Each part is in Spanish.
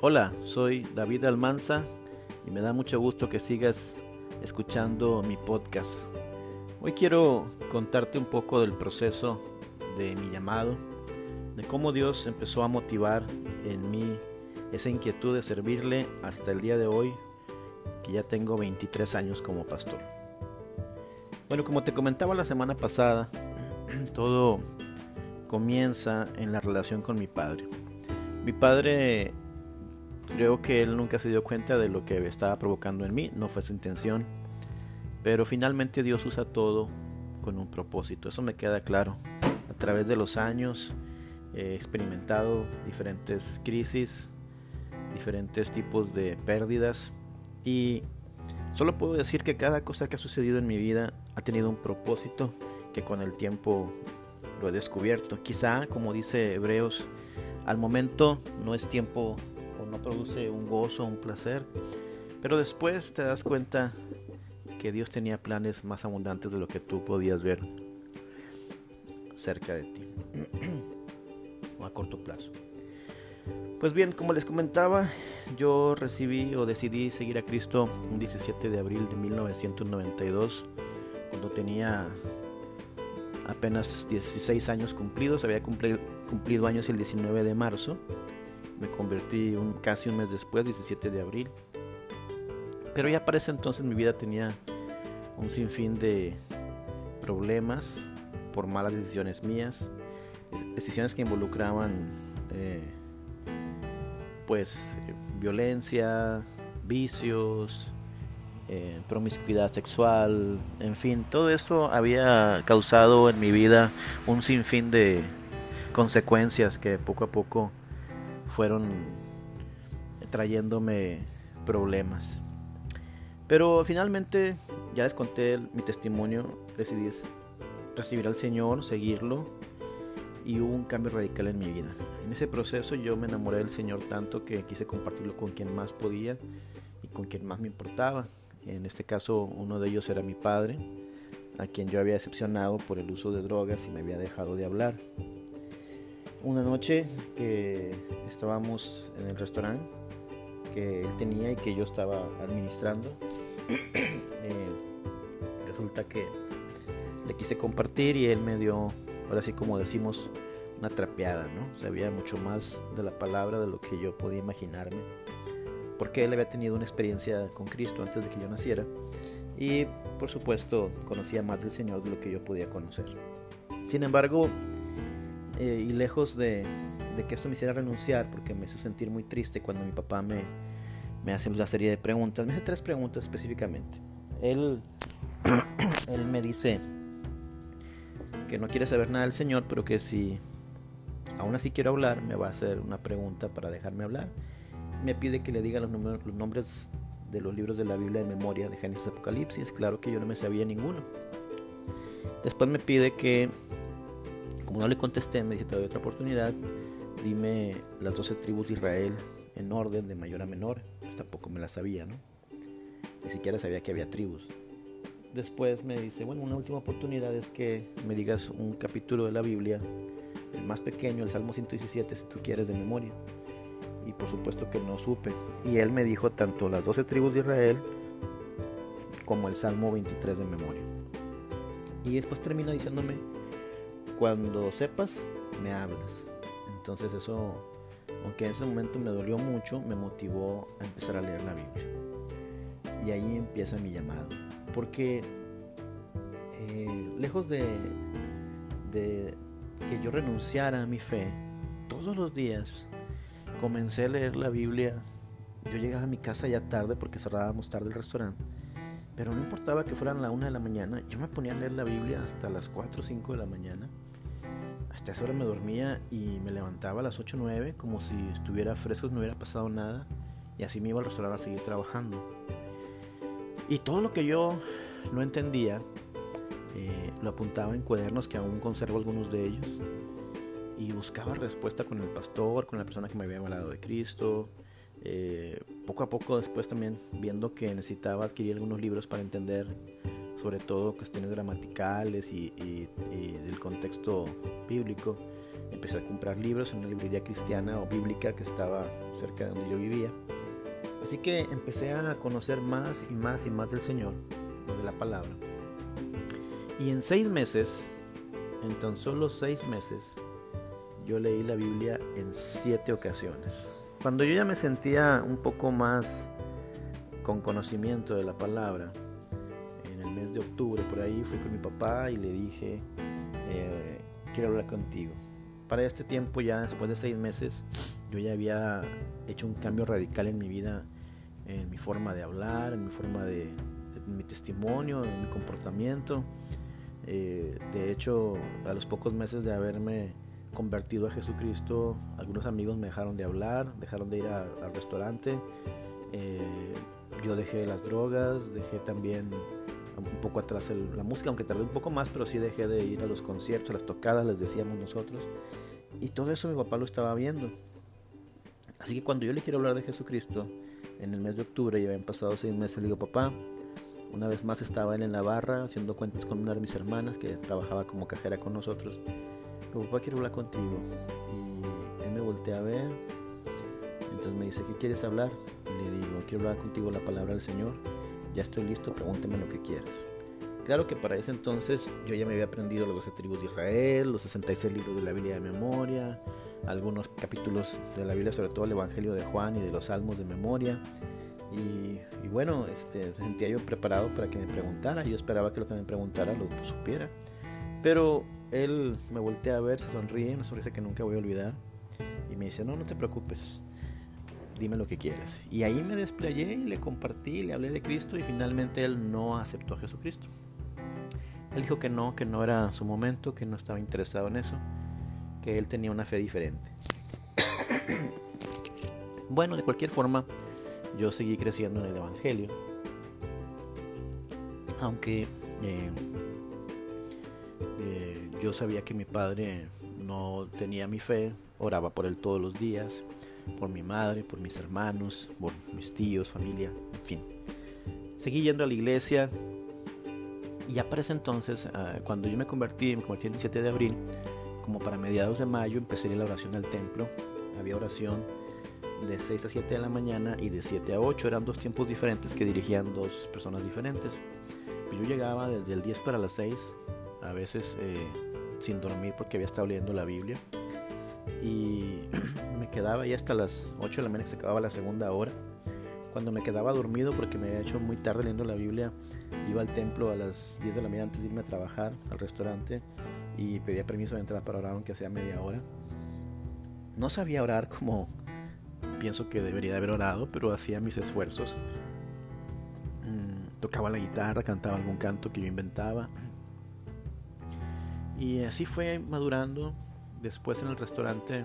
Hola, soy David Almanza y me da mucho gusto que sigas escuchando mi podcast. Hoy quiero contarte un poco del proceso de mi llamado, de cómo Dios empezó a motivar en mí esa inquietud de servirle hasta el día de hoy, que ya tengo 23 años como pastor. Bueno, como te comentaba la semana pasada, todo comienza en la relación con mi padre. Mi padre Creo que él nunca se dio cuenta de lo que estaba provocando en mí, no fue su intención. Pero finalmente Dios usa todo con un propósito, eso me queda claro. A través de los años he experimentado diferentes crisis, diferentes tipos de pérdidas y solo puedo decir que cada cosa que ha sucedido en mi vida ha tenido un propósito que con el tiempo lo he descubierto. Quizá, como dice Hebreos, al momento no es tiempo no produce un gozo, un placer, pero después te das cuenta que Dios tenía planes más abundantes de lo que tú podías ver cerca de ti o a corto plazo. Pues bien, como les comentaba, yo recibí o decidí seguir a Cristo un 17 de abril de 1992, cuando tenía apenas 16 años cumplidos, había cumplido años el 19 de marzo me convertí un, casi un mes después, 17 de abril. Pero ya para ese entonces mi vida tenía un sinfín de problemas por malas decisiones mías, decisiones que involucraban eh, pues violencia, vicios, eh, promiscuidad sexual, en fin, todo eso había causado en mi vida un sinfín de consecuencias que poco a poco fueron trayéndome problemas. Pero finalmente, ya les conté mi testimonio, decidí recibir al Señor, seguirlo, y hubo un cambio radical en mi vida. En ese proceso yo me enamoré del Señor tanto que quise compartirlo con quien más podía y con quien más me importaba. En este caso uno de ellos era mi padre, a quien yo había decepcionado por el uso de drogas y me había dejado de hablar una noche que estábamos en el restaurante que él tenía y que yo estaba administrando. Eh, resulta que le quise compartir y él me dio, ahora sí como decimos, una trapeada, ¿no? Sabía mucho más de la palabra de lo que yo podía imaginarme. Porque él había tenido una experiencia con Cristo antes de que yo naciera. Y por supuesto conocía más del Señor de lo que yo podía conocer. Sin embargo, eh, y lejos de, que esto me hiciera renunciar, porque me hizo sentir muy triste cuando mi papá me, me hace una serie de preguntas, me hace tres preguntas específicamente. Él, él me dice que no quiere saber nada del Señor, pero que si aún así quiero hablar, me va a hacer una pregunta para dejarme hablar. Me pide que le diga los, nombres de los libros de la Biblia de memoria de Génesis Apocalipsis. Claro que yo no me sabía ninguno. Después me pide que como no le contesté, me dice, te doy otra oportunidad, dime las 12 tribus de Israel en orden de mayor a menor. Pues tampoco me la sabía, ¿no? Ni siquiera sabía que había tribus. Después me dice, bueno, una última oportunidad es que me digas un capítulo de la Biblia, el más pequeño, el Salmo 117, si tú quieres de memoria. Y por supuesto que no supe. Y él me dijo tanto las 12 tribus de Israel como el Salmo 23 de memoria. Y después termina diciéndome, cuando sepas, me hablas. Entonces eso, aunque en ese momento me dolió mucho, me motivó a empezar a leer la Biblia. Y ahí empieza mi llamado. Porque eh, lejos de, de que yo renunciara a mi fe, todos los días comencé a leer la Biblia. Yo llegaba a mi casa ya tarde porque cerrábamos tarde el restaurante. Pero no importaba que fueran la una de la mañana, yo me ponía a leer la Biblia hasta las 4 o 5 de la mañana hasta esa hora me dormía y me levantaba a las 8 o 9 como si estuviera fresco, no hubiera pasado nada. Y así me iba al restaurante a seguir trabajando. Y todo lo que yo no entendía, eh, lo apuntaba en cuadernos que aún conservo algunos de ellos. Y buscaba respuesta con el pastor, con la persona que me había hablado de Cristo. Eh, poco a poco después también viendo que necesitaba adquirir algunos libros para entender sobre todo cuestiones gramaticales y, del contexto bíblico. Empecé a comprar libros en una librería cristiana o bíblica que estaba cerca de donde yo vivía. Así que empecé a conocer más y más y más del Señor, de la palabra. Y en seis meses, en tan solo seis meses, yo leí la Biblia en siete ocasiones. Cuando yo ya me sentía un poco más con conocimiento de la palabra, octubre por ahí fui con mi papá y le dije, eh, quiero hablar contigo. Para este tiempo ya después de seis meses yo ya había hecho un cambio radical en mi vida, en mi forma de hablar, en mi forma de, mi testimonio, en mi comportamiento. Eh, de hecho, a los pocos meses de haberme convertido a Jesucristo, algunos amigos me dejaron de hablar, dejaron de ir al restaurante. Eh, yo dejé las drogas, dejé también un poco atrás la música, aunque tardé un poco más, pero sí dejé de ir a los conciertos, a las tocadas, les decíamos nosotros. Y todo eso mi papá lo estaba viendo. Así que cuando yo le quiero hablar de Jesucristo, en el mes de octubre, ya habían pasado seis meses, le digo, papá, una vez más estaba él en la barra haciendo cuentas con una de mis hermanas que trabajaba como cajera con nosotros. Le papá, quiero hablar contigo. Y él me voltea a ver. Entonces me dice, ¿qué quieres hablar? Y le digo, quiero hablar contigo la palabra del Señor ya estoy listo, pregúnteme lo que quieras. Claro que para ese entonces yo ya me había aprendido los 12 tribus de Israel, los 66 libros de la Biblia de memoria, algunos capítulos de la Biblia, sobre todo el Evangelio de Juan y de los Salmos de memoria. Y, bueno, este, sentía yo preparado para que me preguntara. Yo esperaba que lo que me preguntara lo supiera. Pero él me voltea a ver, se sonríe, una sonrisa que nunca voy a olvidar. Y me dice, no, no te preocupes dime lo que quieras. Y ahí me desplayé y le compartí, le hablé de Cristo y finalmente él no aceptó a Jesucristo. Él dijo que no, que no era su momento, que no estaba interesado en eso, que él tenía una fe diferente. bueno, de cualquier forma, yo seguí creciendo en el Evangelio, aunque eh, eh, yo sabía que mi padre no tenía mi fe, oraba por él todos los días, por mi madre, por mis hermanos, por mis tíos, familia, en fin. Seguí yendo a la iglesia y ya para ese entonces, ah, cuando yo me convertí, me convertí el 17 de abril, como para mediados de mayo empecé la oración al templo. Había oración de 6 a 7 de la mañana y de 7 a 8. Eran dos tiempos diferentes que dirigían dos personas diferentes. Yo llegaba desde el 10 para las 6, a veces eh, sin dormir porque había estado leyendo la Biblia y me quedaba ya hasta las 8 de la mañana que se acababa la segunda hora. Cuando me quedaba dormido porque me había hecho muy tarde leyendo la Biblia, iba al templo a las 10 de la mañana antes de irme a trabajar al restaurante y pedía permiso de entrar para orar aunque sea media hora. No sabía orar como pienso que debería haber orado, pero hacía mis esfuerzos. Mm, tocaba la guitarra, cantaba algún canto que yo inventaba. Y así fue madurando después en el restaurante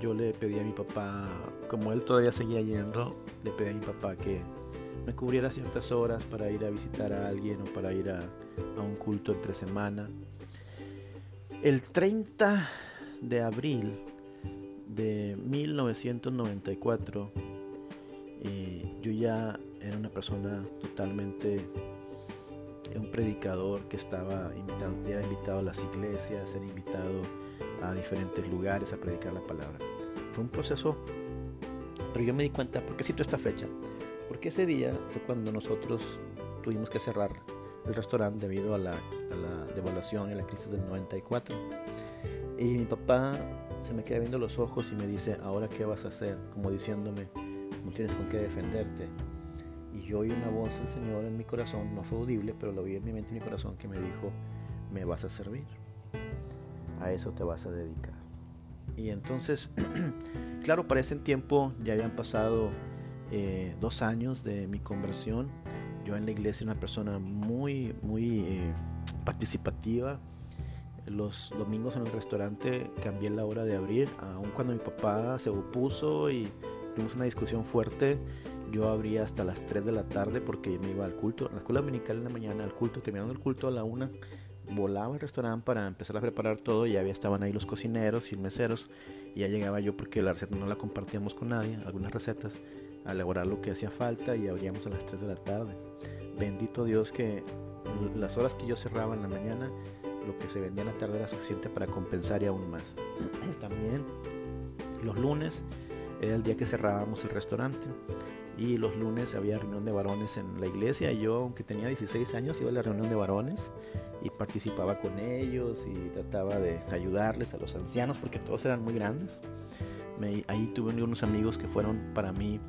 yo le pedí a mi papá, como él todavía seguía yendo, le pedí a mi papá que me cubriera ciertas horas para ir a visitar a alguien o para ir a, un culto entre semana. El 30 de abril de 1994, eh, yo ya era una persona totalmente un predicador que estaba invitado, era invitado a las iglesias, era invitado a diferentes lugares a predicar la palabra. Fue un proceso, pero yo me di cuenta, ¿por qué cito esta fecha? Porque ese día fue cuando nosotros tuvimos que cerrar el restaurante debido a la, a la devaluación y la crisis del 94. Y mi papá se me queda viendo los ojos y me dice, ¿ahora qué vas a hacer? Como diciéndome, no tienes con qué defenderte. Y yo oí una voz del Señor en mi corazón, no fue audible, pero lo vi en mi mente y mi corazón que me dijo, me vas a servir a eso te vas a dedicar. Y entonces, claro, para ese tiempo ya habían pasado eh, dos años de mi conversión. Yo en la iglesia era una persona muy, muy eh, participativa. Los domingos en el restaurante cambié la hora de abrir, aun cuando mi papá se opuso y tuvimos una discusión fuerte. Yo abría hasta las 3 de la tarde porque me iba al culto, a la escuela dominical en la mañana, al culto, terminando el culto a la 1 volaba al restaurante para empezar a preparar todo y ya estaban ahí los cocineros y meseros y ya llegaba yo porque la receta no la compartíamos con nadie, algunas recetas, a elaborar lo que hacía falta y abríamos a las 3 de la tarde. Bendito Dios que las horas que yo cerraba en la mañana, lo que se vendía en la tarde era suficiente para compensar y aún más. También los lunes era el día que cerrábamos el restaurante y los lunes había reunión de varones en la iglesia y yo, aunque tenía 16 años, iba a la reunión de varones y participaba con ellos y trataba de ayudarles a los ancianos porque todos eran muy grandes. ahí tuve unos amigos que fueron para mí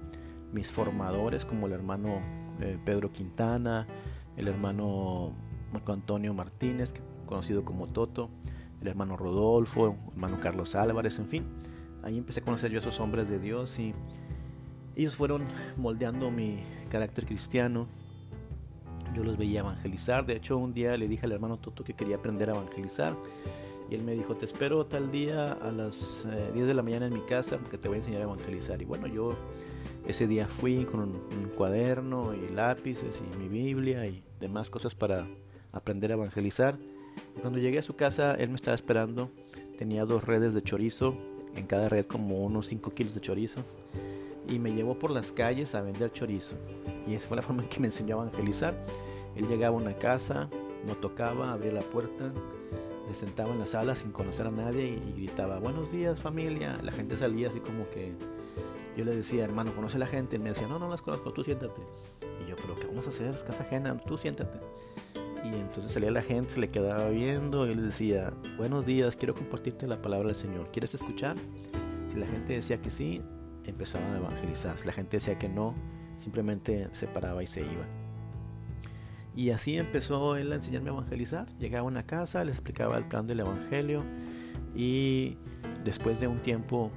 mis formadores, como el hermano eh, Pedro Quintana, el hermano Marco Antonio Martínez, conocido como Toto, el hermano Rodolfo, el hermano Carlos Álvarez, en fin. Ahí empecé a conocer yo a esos hombres de Dios y ellos fueron moldeando mi carácter cristiano. Yo los veía evangelizar. De hecho, un día le dije al hermano Toto que quería aprender a evangelizar. Y él me dijo, te espero tal día a las 10 eh, de la mañana en mi casa porque te voy a enseñar a evangelizar. Y bueno, yo ese día fui con un, cuaderno y lápices y mi Biblia y demás cosas para aprender a evangelizar. Y cuando llegué a su casa, él me estaba esperando. Tenía dos redes de chorizo, en cada red como unos 5 kilos de chorizo. Y me llevó por las calles a vender chorizo. Y esa fue la forma en que me enseñó a evangelizar. Él llegaba a una casa, no tocaba, abría la puerta, se sentaba en la sala sin conocer a nadie y, gritaba, buenos días familia. La gente salía así como que yo le decía, hermano, ¿conoce la gente? Y me decía, no, no las conozco, tú siéntate. Y yo, pero ¿qué vamos a hacer? Es casa ajena, tú siéntate. Y entonces salía la gente, se le quedaba viendo y le decía, buenos días, quiero compartirte la palabra del Señor. ¿Quieres escuchar? Si la gente decía que sí, empezaba a evangelizar. Si la gente decía que no, simplemente se paraba y se iba. Y así empezó él a enseñarme a evangelizar. Llegaba a una casa, le explicaba el plan del evangelio y después de un tiempo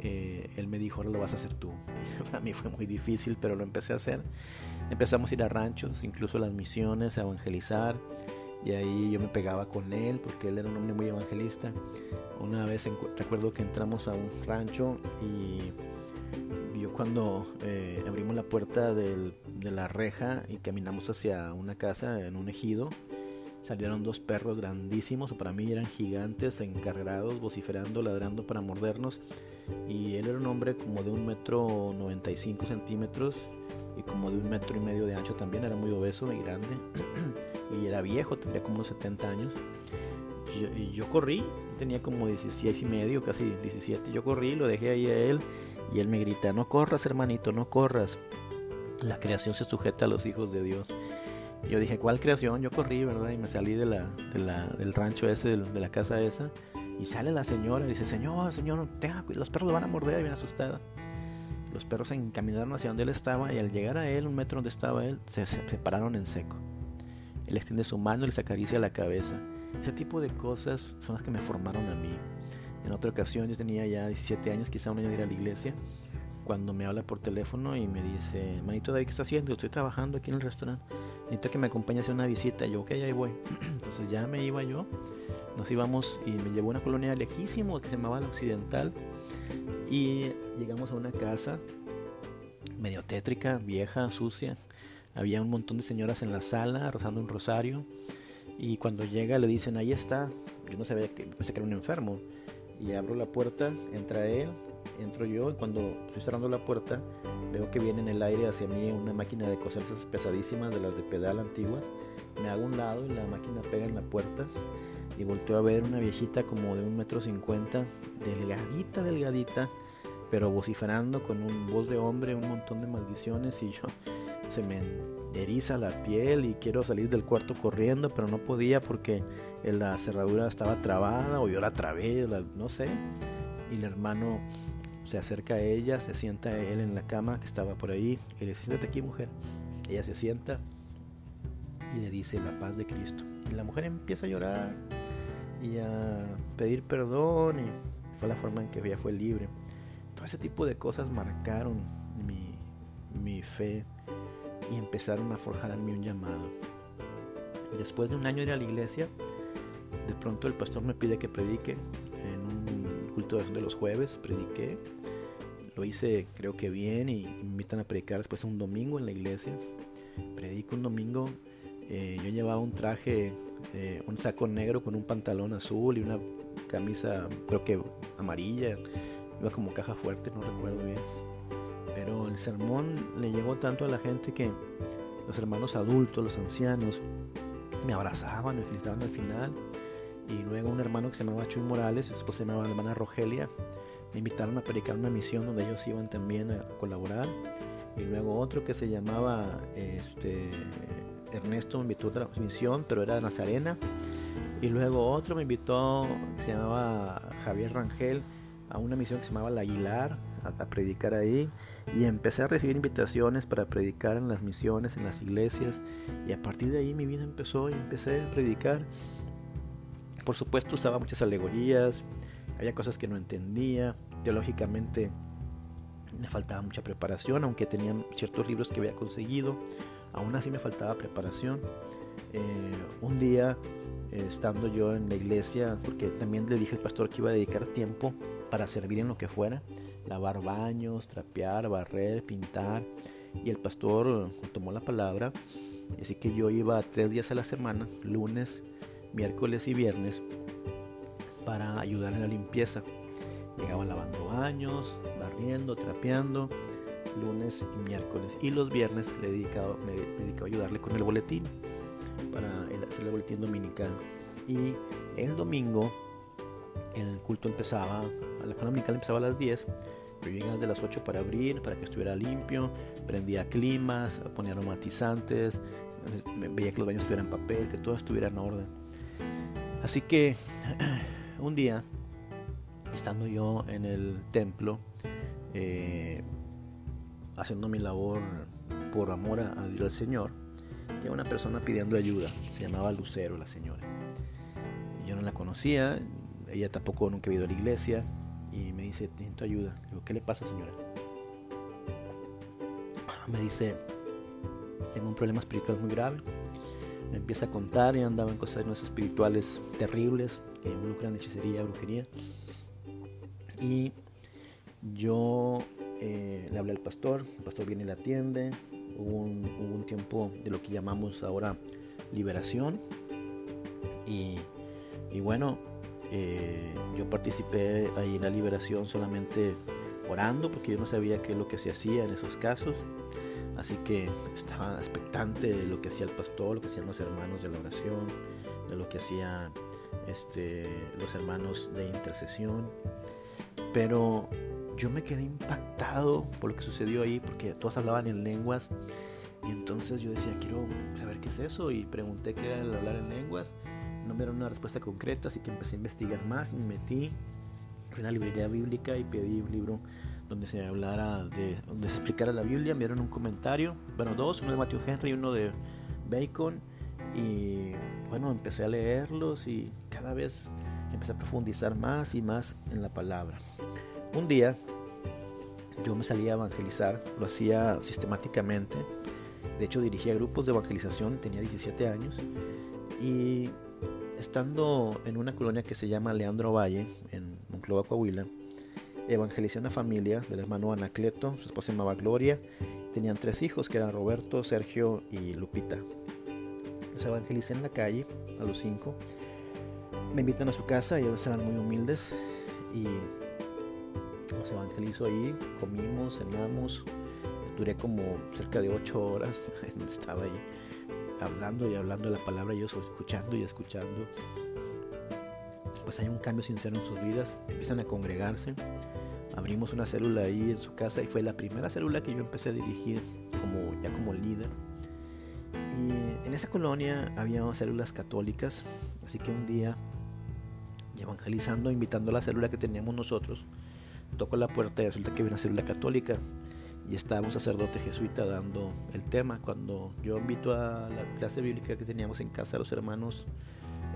eh, él me dijo, ahora lo vas a hacer tú. Para mí fue muy difícil, pero lo empecé a hacer. Empezamos a ir a ranchos, incluso a las misiones, a evangelizar. Y ahí yo me pegaba con él porque él era un hombre muy evangelista. Una vez recuerdo que entramos a un rancho y yo cuando eh, abrimos la puerta de la reja y caminamos hacia una casa en un ejido, salieron dos perros grandísimos, para mí eran gigantes, encargados, vociferando, ladrando para mordernos. Y él era un hombre como de un metro 95 centímetros y como de un metro y medio de ancho también, era muy obeso y grande. y era viejo, tendría como unos 70 años. Y yo, corrí, tenía como 16 y medio, casi 17. Yo corrí, lo dejé ahí a él y él me grita, no corras hermanito, no corras. La creación se sujeta a los hijos de Dios. Yo dije, ¿cuál creación? Yo corrí, ¿verdad? Y me salí del rancho ese, de la casa esa. Y sale la señora y dice, señor, señor, los perros lo van a morder, bien asustada. Los perros se encaminaron hacia donde él estaba y al llegar a él, un metro donde estaba él, se, separaron en seco. Él extiende su mano y les acaricia la cabeza. Ese tipo de cosas son las que me formaron a mí. En otra ocasión, yo tenía ya 17 años, quizá un año de ir a la iglesia, cuando me habla por teléfono y me dice, manito David, ¿qué está haciendo? Estoy trabajando aquí en el restaurante. Necesito que me acompañe a una visita. yo, ok, ahí voy. Entonces ya me iba yo. Nos íbamos y me llevó a una colonia lejísimo que se llamaba La Occidental. Y llegamos a una casa medio tétrica, vieja, sucia. Había un montón de señoras en la sala rezando un rosario. Y cuando llega le dicen, ahí está. Yo no sabía que pensé que era un enfermo. Y abro la puerta, entra él, entro yo y cuando estoy cerrando la puerta veo que viene en el aire hacia mí una máquina de coser pesadísimas de las de pedal antiguas. Me hago un lado y la máquina pega en la puerta y volteo a ver una viejita como de un metro cincuenta, delgadita, delgadita, pero vociferando con un voz de hombre, un montón de maldiciones y yo se me eriza la piel y quiero salir del cuarto corriendo, pero no podía porque la cerradura estaba trabada o yo la trabé, no sé. Y el hermano se acerca a ella, se sienta él en la cama que estaba por ahí y le dice, siéntate aquí mujer. Ella se sienta y le dice la paz de Cristo. Y la mujer empieza a llorar y a pedir perdón y fue la forma en que ella fue libre. Todo ese tipo de cosas marcaron mi, mi fe y empezaron a forjar un llamado. Después de un año de ir a la iglesia, de pronto el pastor me pide que predique en un culto de los jueves, prediqué lo hice creo que bien y me invitan a predicar después un domingo en la iglesia. Predico un domingo, eh, yo llevaba un traje, eh, un saco negro con un pantalón azul y una camisa creo que amarilla, iba como caja fuerte, no recuerdo bien. El sermón le llegó tanto a la gente que los hermanos adultos, los ancianos, me abrazaban, me felicitaban al final. Y luego un hermano que se llamaba Chuy Morales, su esposa se llamaba la hermana Rogelia, me invitaron a predicar una misión donde ellos iban también a colaborar. Y luego otro que se llamaba este, Ernesto me invitó a otra misión, pero era Nazarena. Y luego otro me invitó, se llamaba Javier Rangel, a una misión que se llamaba La Aguilar, a, a, predicar ahí. Y empecé a recibir invitaciones para predicar en las misiones, en las iglesias. Y a partir de ahí mi vida empezó y empecé a predicar. Por supuesto usaba muchas alegorías, había cosas que no entendía, teológicamente me faltaba mucha preparación, aunque tenía ciertos libros que había conseguido, aún así me faltaba preparación. Eh, un día, eh, estando yo en la iglesia, porque también le dije al pastor que iba a dedicar tiempo para servir en lo que fuera, lavar baños, trapear, barrer, pintar, y el pastor tomó la palabra, así que yo iba tres días a la semana, lunes, miércoles y viernes para ayudar en la limpieza. Llegaba lavando baños, barriendo, trapeando, lunes y miércoles. Y los viernes le dedicaba, me, dedicaba a ayudarle con el boletín para hacer el boletín dominical. Y el domingo el culto empezaba, la escuela dominical empezaba a las 10. Yo llegaba desde las 8 para abrir, para que estuviera limpio, prendía climas, ponía aromatizantes, veía que los baños estuvieran en papel, que todo estuviera en orden. Así que un día, estando yo en el templo, eh, haciendo mi labor por amor a, Dios al Señor, tenía una persona pidiendo ayuda. Se llamaba Lucero, la señora. Yo no la conocía, ella tampoco nunca había ido a la iglesia y me dice, necesito ayuda. Digo, ¿qué le pasa, señora? Me dice, tengo un problema espiritual muy grave me empieza a contar y andaba en cosas espirituales terribles que involucran hechicería, brujería. Y yo eh, le hablé al pastor, el pastor viene y la atiende. Hubo un, tiempo de lo que llamamos ahora liberación. Y, bueno, eh, yo participé ahí en la liberación solamente orando porque yo no sabía qué es lo que se hacía en esos casos. Así que estaba expectante de lo que hacía el pastor, lo que hacían los hermanos de la oración, de lo que hacían este, los hermanos de intercesión. Pero yo me quedé impactado por lo que sucedió ahí, porque todos hablaban en lenguas. Y entonces yo decía, quiero saber qué es eso. Y pregunté qué era el hablar en lenguas. No me dieron una respuesta concreta, así que empecé a investigar más me metí en la librería bíblica y pedí un libro donde se hablara de, donde se explicara la Biblia, me dieron un comentario, bueno, dos, uno de Matthew Henry y uno de Bacon, y bueno, empecé a leerlos y cada vez empecé a profundizar más y más en la palabra. Un día yo me salía a evangelizar, lo hacía sistemáticamente, de hecho dirigía grupos de evangelización, tenía 17 años, y estando en una colonia que se llama Leandro Valle, en Monclova, Coahuila, evangelicé una familia del hermano Anacleto, su esposa se llamaba Gloria, tenían tres hijos que eran Roberto, Sergio y Lupita. Los evangelicé en la calle a los cinco. Me invitan a su casa, ellos eran muy humildes y los evangelizo ahí, comimos, cenamos, duré como cerca de ocho horas, estaba ahí hablando y hablando la palabra, ellos escuchando y escuchando. Pues hay un cambio sincero en sus vidas, empiezan a congregarse abrimos una célula ahí en su casa y fue la primera célula que yo empecé a dirigir como, ya como líder. Y en esa colonia había células católicas, así que un día, evangelizando, invitando a la célula que teníamos nosotros, toco la puerta y resulta que había una célula católica y estaba un sacerdote jesuita dando el tema. Cuando yo invito a la clase bíblica que teníamos en casa a los hermanos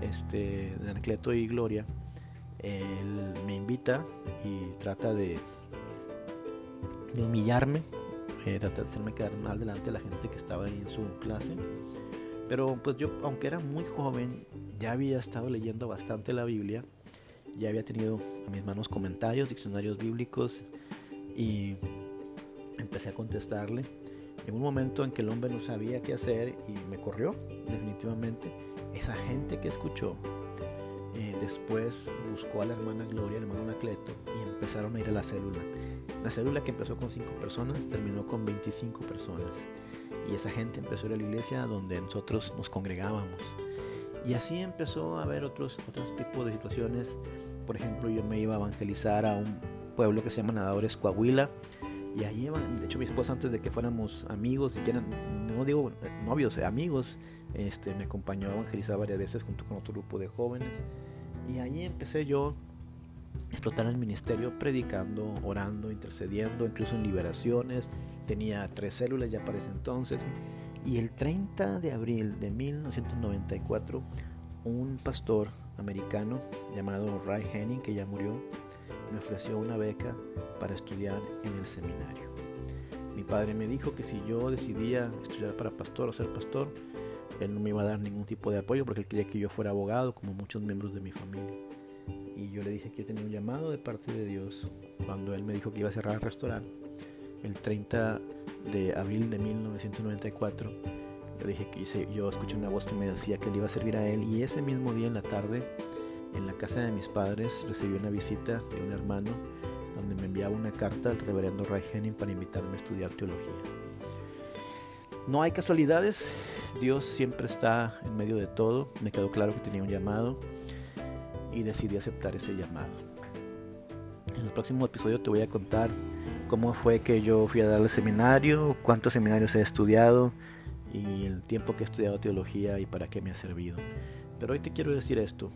este, de Anacleto y Gloria, él me invita y trata de, humillarme, eh, trata de hacerme quedar mal delante de la gente que estaba ahí en su clase. Pero pues yo, aunque era muy joven, ya había estado leyendo bastante la Biblia, ya había tenido a mis manos comentarios, diccionarios bíblicos y empecé a contestarle. En un momento en que el hombre no sabía qué hacer y me corrió, definitivamente, esa gente que escuchó eh, después buscó a la hermana Gloria, al hermano Anacleto, y empezaron a ir a la célula. La célula que empezó con 5 personas terminó con 25 personas. Y esa gente empezó a ir a la iglesia donde nosotros nos congregábamos. Y así empezó a haber otros, otros tipos de situaciones. Por ejemplo, yo me iba a evangelizar a un pueblo que se llama Nadadores Coahuila. Y ahí, de hecho, mi esposa, antes de que fuéramos amigos, no digo novios, eh, amigos, este, me acompañó a evangelizar varias veces junto con otro grupo de jóvenes. Y ahí empecé yo a explotar el ministerio predicando, orando, intercediendo, incluso en liberaciones. Tenía tres células ya para ese entonces. Y el 30 de abril de 1994, un pastor americano llamado Ray Henning, que ya murió, me ofreció una beca para estudiar en el seminario. Mi padre me dijo que si yo decidía estudiar para pastor o ser pastor, él no me iba a dar ningún tipo de apoyo porque él quería que yo fuera abogado, como muchos miembros de mi familia. Y yo le dije que yo tenía un llamado de parte de Dios cuando él me dijo que iba a cerrar el restaurante el 30 de abril de 1994. Le dije que yo escuché una voz que me decía que le iba a servir a él y ese mismo día en la tarde en la casa de mis padres recibí una visita de un hermano donde me enviaba una carta al reverendo Ray Henning para invitarme a estudiar teología. No hay casualidades, Dios siempre está en medio de todo, me quedó claro que tenía un llamado y decidí aceptar ese llamado. En el próximo episodio te voy a contar cómo fue que yo fui a dar el seminario, cuántos seminarios he estudiado y el tiempo que he estudiado teología y para qué me ha servido. Pero hoy te quiero decir esto.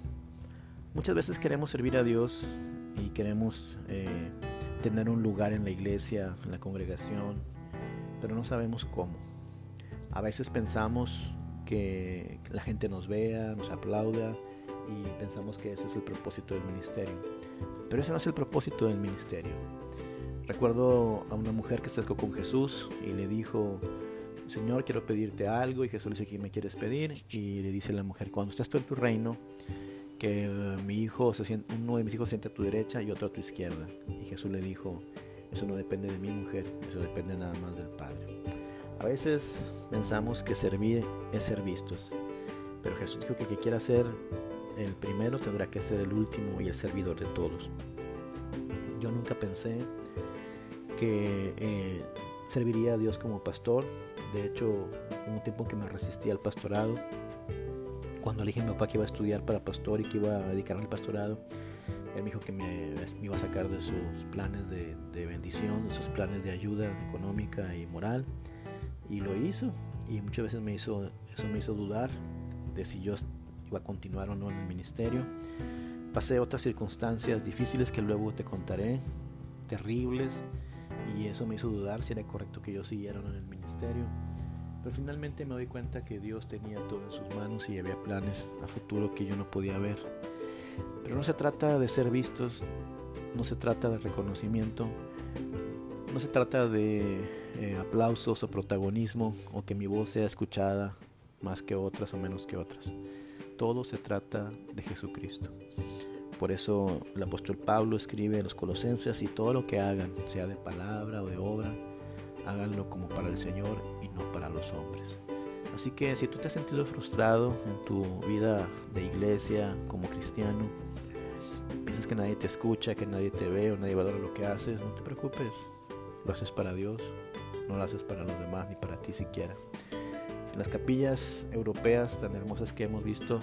Muchas veces queremos servir a Dios y queremos eh, tener un lugar en la iglesia, en la congregación, pero no sabemos cómo. A veces pensamos que la gente nos vea, nos aplauda y pensamos que ese es el propósito del ministerio. Pero ese no es el propósito del ministerio. Recuerdo a una mujer que se acercó con Jesús y le dijo, Señor, quiero pedirte algo. Y Jesús le dice, ¿qué me quieres pedir? Y le dice la mujer, cuando estás tú en tu reino, que eh, mi hijo se siente, uno de mis hijos se siente a tu derecha y otro a tu izquierda. Y Jesús le dijo, eso no depende de mi mujer, eso depende nada más del Padre. A veces pensamos que servir es ser vistos, pero Jesús dijo que el que quiera ser el primero tendrá que ser el último y el servidor de todos. Yo nunca pensé que eh, serviría a Dios como pastor. De hecho, un tiempo que me resistí al pastorado. Cuando le dije a mi papá que iba a estudiar para pastor y que iba a dedicarme al pastorado, él me dijo que me, iba a sacar de sus planes de, bendición, de sus planes de ayuda económica y moral. Y lo hizo. Y muchas veces me hizo, eso me hizo dudar de si yo iba a continuar o no en el ministerio. Pasé otras circunstancias difíciles que luego te contaré, terribles, y eso me hizo dudar si era correcto que yo siguiera en el ministerio. Pero finalmente me doy cuenta que Dios tenía todo en sus manos y había planes a futuro que yo no podía ver. Pero no se trata de ser vistos, no se trata de reconocimiento, no se trata de eh, aplausos o protagonismo o que mi voz sea escuchada más que otras o menos que otras. Todo se trata de Jesucristo. Por eso el apóstol Pablo escribe en los Colosenses y todo lo que hagan, sea de palabra o de obra, háganlo como para el Señor no para los hombres. Así que si tú te has sentido frustrado en tu vida de iglesia como cristiano, piensas que nadie te escucha, que nadie te ve o nadie valora lo que haces, no te preocupes. Lo haces para Dios, no lo haces para los demás ni para ti siquiera. En las capillas europeas tan hermosas que hemos visto,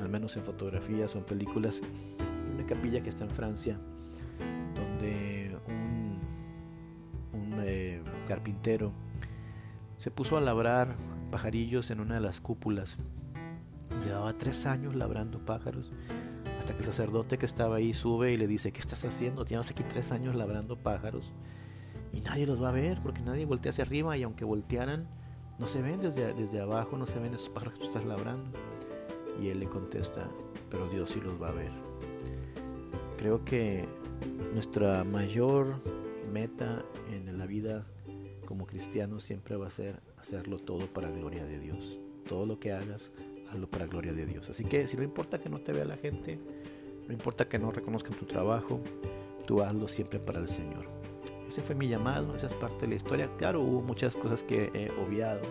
al menos en fotografías o en películas, una capilla que está en Francia, donde un, eh, carpintero se puso a labrar pajarillos en una de las cúpulas. Llevaba tres años labrando pájaros, hasta que el sacerdote que estaba ahí sube y le dice, ¿qué estás haciendo? Tienes aquí tres años labrando pájaros y nadie los va a ver porque nadie voltea hacia arriba y aunque voltearan, no se ven desde, desde abajo, no se ven esos pájaros que tú estás labrando. Y él le contesta, pero Dios sí los va a ver. Creo que nuestra mayor meta en la vida como cristiano siempre va a ser hacerlo todo para gloria de Dios. Todo lo que hagas, hazlo para gloria de Dios. Así que si no importa que no te vea la gente, no importa que no reconozcan tu trabajo, tú hazlo siempre para el Señor. Ese fue mi llamado, esa es parte de la historia. Claro, hubo muchas cosas que he obviado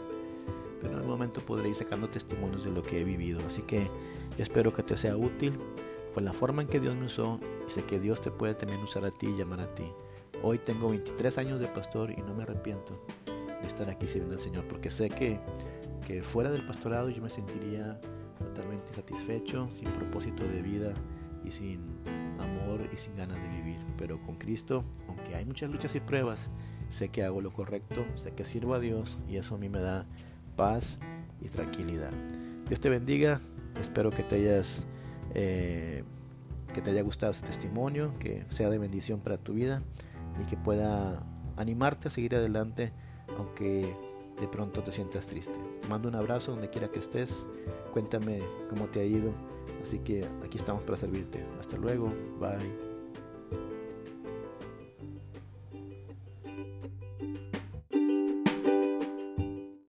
pero en algún momento podré ir sacando testimonios de lo que he vivido. Así que espero que te sea útil. Fue la forma en que Dios me usó y sé que Dios te puede también usar a ti y llamar a ti. Hoy tengo 23 años de pastor y no me arrepiento de estar aquí sirviendo al Señor porque sé que, que fuera del pastorado yo me sentiría totalmente insatisfecho, sin propósito de vida y sin amor y sin ganas de vivir. Pero con Cristo, aunque hay muchas luchas y pruebas, sé que hago lo correcto, sé que sirvo a Dios y eso a mí me da paz y tranquilidad. Dios te bendiga, espero que te hayas eh, que te haya gustado este testimonio, que sea de bendición para tu vida y que pueda animarte a seguir adelante aunque de pronto te sientas triste. Te mando un abrazo donde quiera que estés, cuéntame cómo te ha ido, así que aquí estamos para servirte. Hasta luego, bye.